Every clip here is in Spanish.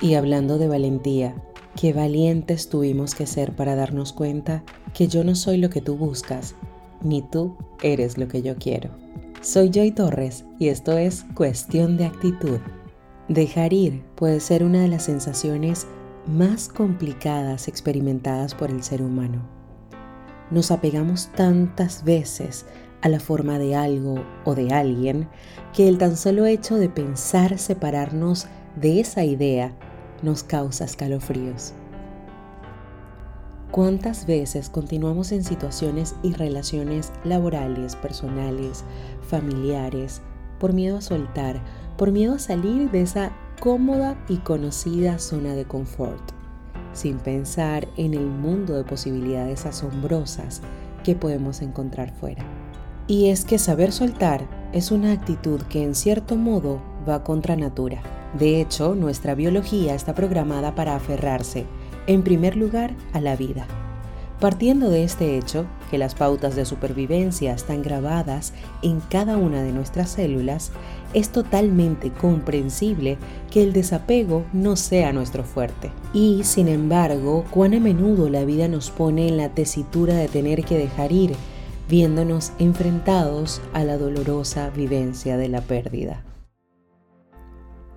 Y hablando de valentía, qué valientes tuvimos que ser para darnos cuenta que yo no soy lo que tú buscas, ni tú eres lo que yo quiero. Soy Joy Torres y esto es Cuestión de Actitud. Dejar ir puede ser una de las sensaciones más complicadas experimentadas por el ser humano. Nos apegamos tantas veces a la forma de algo o de alguien que el tan solo hecho de pensar separarnos de esa idea nos causa escalofríos. ¿Cuántas veces continuamos en situaciones y relaciones laborales, personales, familiares, por miedo a soltar, por miedo a salir de esa cómoda y conocida zona de confort, sin pensar en el mundo de posibilidades asombrosas que podemos encontrar fuera? Y es que saber soltar es una actitud que en cierto modo va contra natura. De hecho, nuestra biología está programada para aferrarse, en primer lugar, a la vida. Partiendo de este hecho, que las pautas de supervivencia están grabadas en cada una de nuestras células, es totalmente comprensible que el desapego no sea nuestro fuerte. Y, sin embargo, cuán a menudo la vida nos pone en la tesitura de tener que dejar ir, viéndonos enfrentados a la dolorosa vivencia de la pérdida.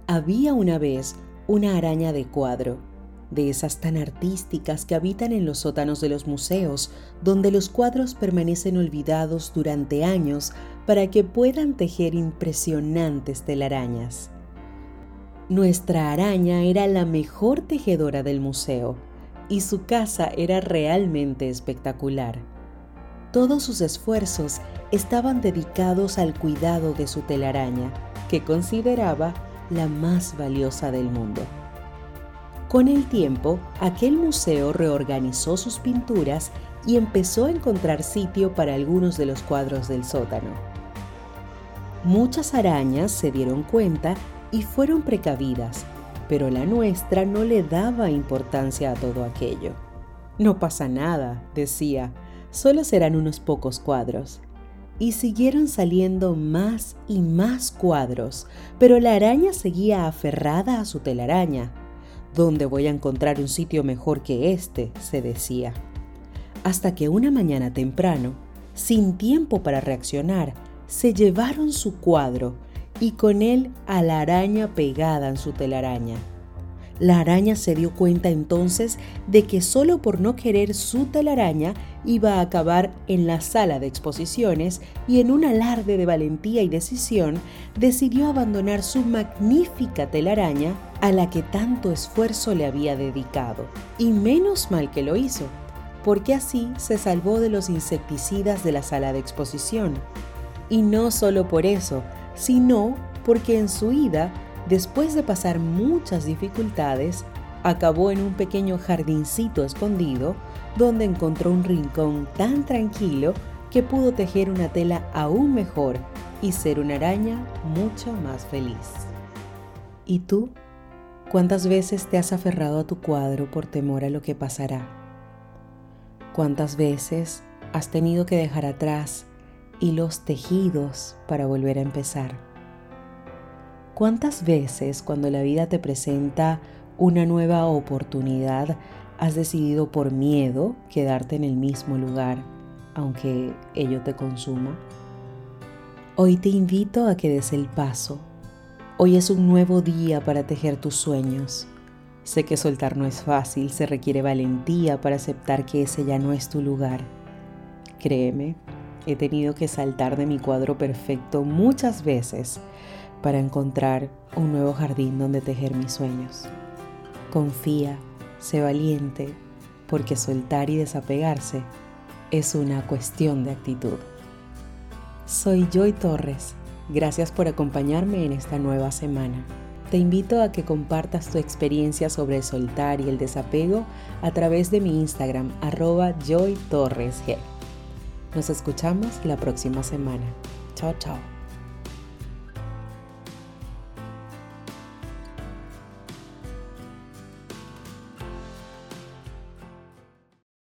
Había una vez una araña de cuadro, de esas tan artísticas que habitan en los sótanos de los museos, donde los cuadros permanecen olvidados durante años para que puedan tejer impresionantes telarañas. Nuestra araña era la mejor tejedora del museo y su casa era realmente espectacular. Todos sus esfuerzos estaban dedicados al cuidado de su telaraña, que consideraba la más valiosa del mundo. Con el tiempo, aquel museo reorganizó sus pinturas y empezó a encontrar sitio para algunos de los cuadros del sótano. Muchas arañas se dieron cuenta y fueron precavidas, pero la nuestra no le daba importancia a todo aquello. No pasa nada, decía, solo serán unos pocos cuadros y siguieron saliendo más y más cuadros, pero la araña seguía aferrada a su telaraña. ¿Dónde voy a encontrar un sitio mejor que este? se decía. Hasta que una mañana temprano, sin tiempo para reaccionar, se llevaron su cuadro y con él a la araña pegada en su telaraña. La araña se dio cuenta entonces de que solo por no querer su telaraña iba a acabar en la sala de exposiciones y en un alarde de valentía y decisión decidió abandonar su magnífica telaraña a la que tanto esfuerzo le había dedicado. Y menos mal que lo hizo, porque así se salvó de los insecticidas de la sala de exposición. Y no solo por eso, sino porque en su ida después de pasar muchas dificultades, acabó en un pequeño jardincito escondido donde encontró un rincón tan tranquilo que pudo tejer una tela aún mejor y ser una araña mucho más feliz. ¿Y tú? ¿Cuántas veces te has aferrado a tu cuadro por temor a lo que pasará? ¿Cuántas veces has tenido que dejar atrás hilos tejidos para volver a empezar? ¿Cuántas veces cuando la vida te presenta una nueva oportunidad has decidido por miedo quedarte en el mismo lugar, aunque ello te consuma? Hoy te invito a que des el paso. Hoy es un nuevo día para tejer tus sueños. Sé que soltar no es fácil, se requiere valentía para aceptar que ese ya no es tu lugar. Créeme, he tenido que saltar de mi cuadro perfecto muchas veces para encontrar un nuevo jardín donde tejer mis sueños. Confía, sé valiente, porque soltar y desapegarse es una cuestión de actitud. Soy Joy Torres. Gracias por acompañarme en esta nueva semana. Te invito a que compartas tu experiencia sobre soltar y el desapego a través de mi Instagram, arroba Joy Torres Nos escuchamos la próxima semana. Chao, chao.